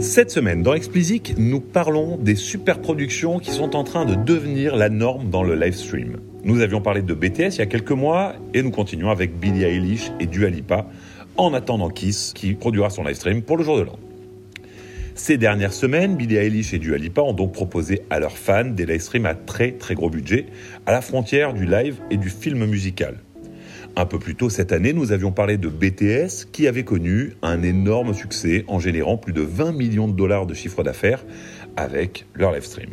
Cette semaine, dans Explicit, nous parlons des super productions qui sont en train de devenir la norme dans le live stream. Nous avions parlé de BTS il y a quelques mois et nous continuons avec Billie Eilish et Dua Lipa en attendant Kiss qui produira son live stream pour le jour de l'an. Ces dernières semaines, Billie Eilish et Dua Lipa ont donc proposé à leurs fans des live streams à très très gros budget, à la frontière du live et du film musical. Un peu plus tôt cette année, nous avions parlé de BTS qui avait connu un énorme succès en générant plus de 20 millions de dollars de chiffre d'affaires avec leur live stream.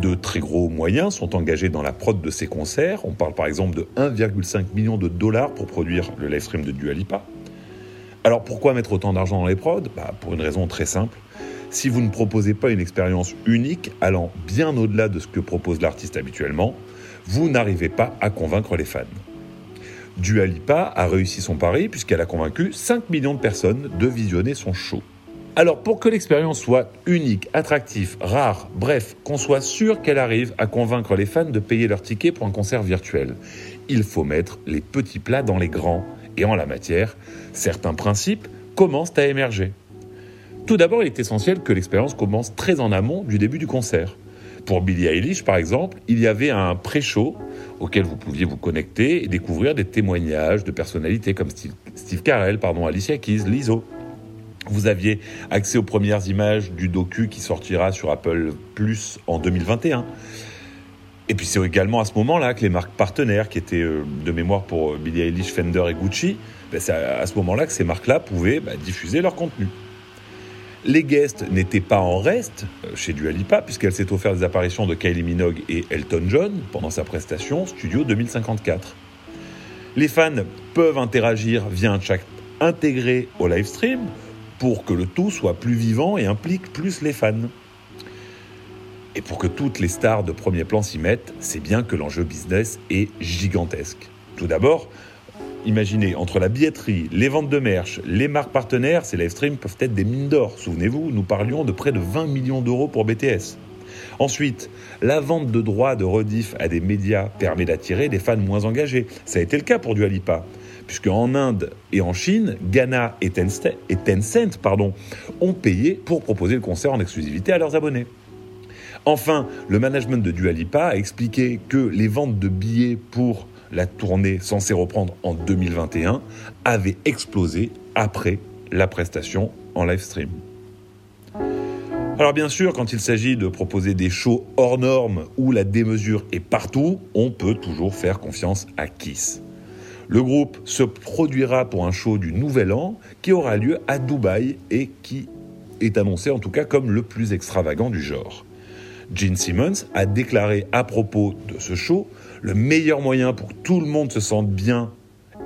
De très gros moyens sont engagés dans la prod de ces concerts. On parle par exemple de 1,5 million de dollars pour produire le live stream de Dua Lipa. Alors pourquoi mettre autant d'argent dans les prods? Bah, Pour une raison très simple. Si vous ne proposez pas une expérience unique allant bien au-delà de ce que propose l'artiste habituellement, vous n'arrivez pas à convaincre les fans. Dua Lipa a réussi son pari puisqu'elle a convaincu 5 millions de personnes de visionner son show. Alors pour que l'expérience soit unique, attractive, rare, bref, qu'on soit sûr qu'elle arrive à convaincre les fans de payer leur ticket pour un concert virtuel, il faut mettre les petits plats dans les grands. Et en la matière, certains principes commencent à émerger. Tout d'abord, il est essentiel que l'expérience commence très en amont du début du concert. Pour Billie Eilish, par exemple, il y avait un pré-show auquel vous pouviez vous connecter et découvrir des témoignages de personnalités comme Steve Carell, pardon, Alicia Keys, Lizzo. Vous aviez accès aux premières images du docu qui sortira sur Apple Plus en 2021. Et puis c'est également à ce moment-là que les marques partenaires, qui étaient euh, de mémoire pour Billie Eilish, Fender et Gucci, ben, c'est à ce moment-là que ces marques-là pouvaient bah, diffuser leur contenu. Les guests n'étaient pas en reste euh, chez Dua Lipa, puisqu'elle s'est offert des apparitions de Kylie Minogue et Elton John pendant sa prestation Studio 2054. Les fans peuvent interagir via un chat intégré au live stream pour que le tout soit plus vivant et implique plus les fans. Et pour que toutes les stars de premier plan s'y mettent, c'est bien que l'enjeu business est gigantesque. Tout d'abord, Imaginez, entre la billetterie, les ventes de merch, les marques partenaires, ces live streams peuvent être des mines d'or. Souvenez-vous, nous parlions de près de 20 millions d'euros pour BTS. Ensuite, la vente de droits de rediff à des médias permet d'attirer des fans moins engagés. Ça a été le cas pour Dua Lipa, puisque en Inde et en Chine, Ghana et Tencent, pardon, ont payé pour proposer le concert en exclusivité à leurs abonnés. Enfin, le management de Dua Lipa a expliqué que les ventes de billets pour la tournée censée reprendre en 2021 avait explosé après la prestation en live stream. Alors bien sûr, quand il s'agit de proposer des shows hors normes où la démesure est partout, on peut toujours faire confiance à Kiss. Le groupe se produira pour un show du Nouvel An qui aura lieu à Dubaï et qui est annoncé en tout cas comme le plus extravagant du genre. Gene Simmons a déclaré à propos de ce show le meilleur moyen pour que tout le monde se sente bien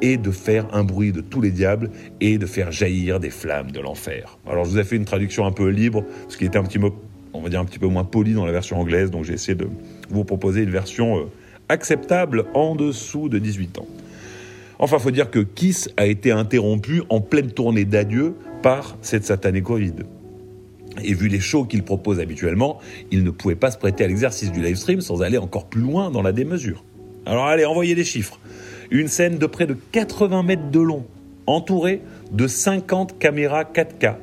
est de faire un bruit de tous les diables et de faire jaillir des flammes de l'enfer. Alors je vous ai fait une traduction un peu libre, ce qui était un petit mot, on va dire un petit peu moins poli dans la version anglaise, donc j'ai essayé de vous proposer une version euh, acceptable en dessous de 18 ans. Enfin, faut dire que Kiss a été interrompu en pleine tournée d'adieu par cette satanée Covid. Et vu les shows qu'il propose habituellement, il ne pouvait pas se prêter à l'exercice du live stream sans aller encore plus loin dans la démesure. Alors allez, envoyez des chiffres. Une scène de près de 80 mètres de long, entourée de 50 caméras 4K.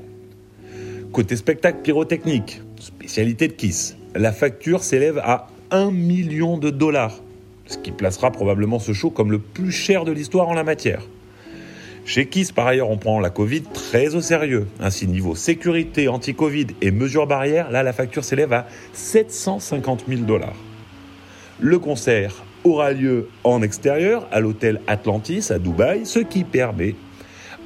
Côté spectacle pyrotechnique, spécialité de Kiss, la facture s'élève à 1 million de dollars, ce qui placera probablement ce show comme le plus cher de l'histoire en la matière. Chez Kiss, par ailleurs, on prend la Covid très au sérieux. Ainsi, niveau sécurité, anti-Covid et mesures barrières, là, la facture s'élève à 750 000 dollars. Le concert aura lieu en extérieur, à l'hôtel Atlantis à Dubaï, ce qui permet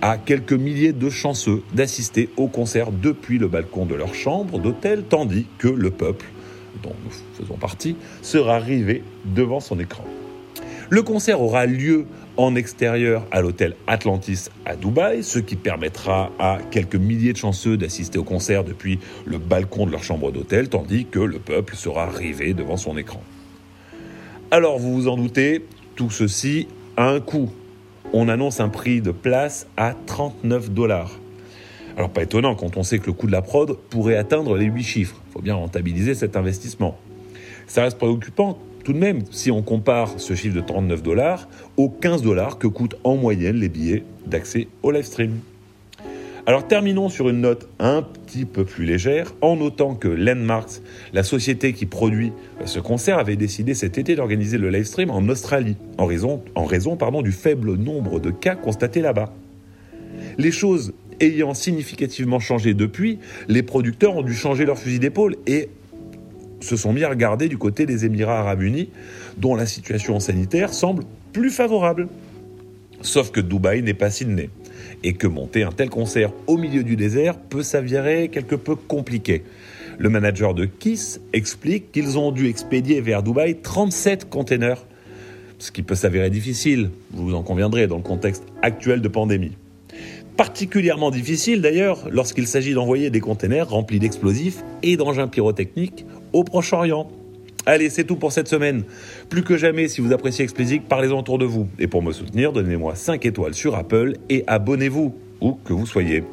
à quelques milliers de chanceux d'assister au concert depuis le balcon de leur chambre d'hôtel, tandis que le peuple, dont nous faisons partie, sera rivé devant son écran. Le concert aura lieu en extérieur à l'hôtel Atlantis à Dubaï, ce qui permettra à quelques milliers de chanceux d'assister au concert depuis le balcon de leur chambre d'hôtel, tandis que le peuple sera rivé devant son écran. Alors vous vous en doutez, tout ceci a un coût. On annonce un prix de place à 39 dollars. Alors pas étonnant quand on sait que le coût de la prod pourrait atteindre les 8 chiffres. Il faut bien rentabiliser cet investissement. Ça reste préoccupant tout de même, si on compare ce chiffre de 39 dollars aux 15 dollars que coûtent en moyenne les billets d'accès au live stream. Alors terminons sur une note un petit peu plus légère, en notant que Landmarks, la société qui produit ce concert, avait décidé cet été d'organiser le live stream en Australie, en raison, du faible nombre de cas constatés là-bas. Les choses ayant significativement changé depuis, les producteurs ont dû changer leur fusil d'épaule et se sont mis à regarder du côté des Émirats arabes unis, dont la situation sanitaire semble plus favorable. Sauf que Dubaï n'est pas Sydney, et que monter un tel concert au milieu du désert peut s'avérer quelque peu compliqué. Le manager de Kiss explique qu'ils ont dû expédier vers Dubaï 37 containers, ce qui peut s'avérer difficile, vous en conviendrez, dans le contexte actuel de pandémie. Particulièrement difficile d'ailleurs lorsqu'il s'agit d'envoyer des containers remplis d'explosifs et d'engins pyrotechniques au Proche-Orient. Allez, c'est tout pour cette semaine. Plus que jamais, si vous appréciez Explicit, parlez-en autour de vous. Et pour me soutenir, donnez-moi 5 étoiles sur Apple et abonnez-vous, où que vous soyez.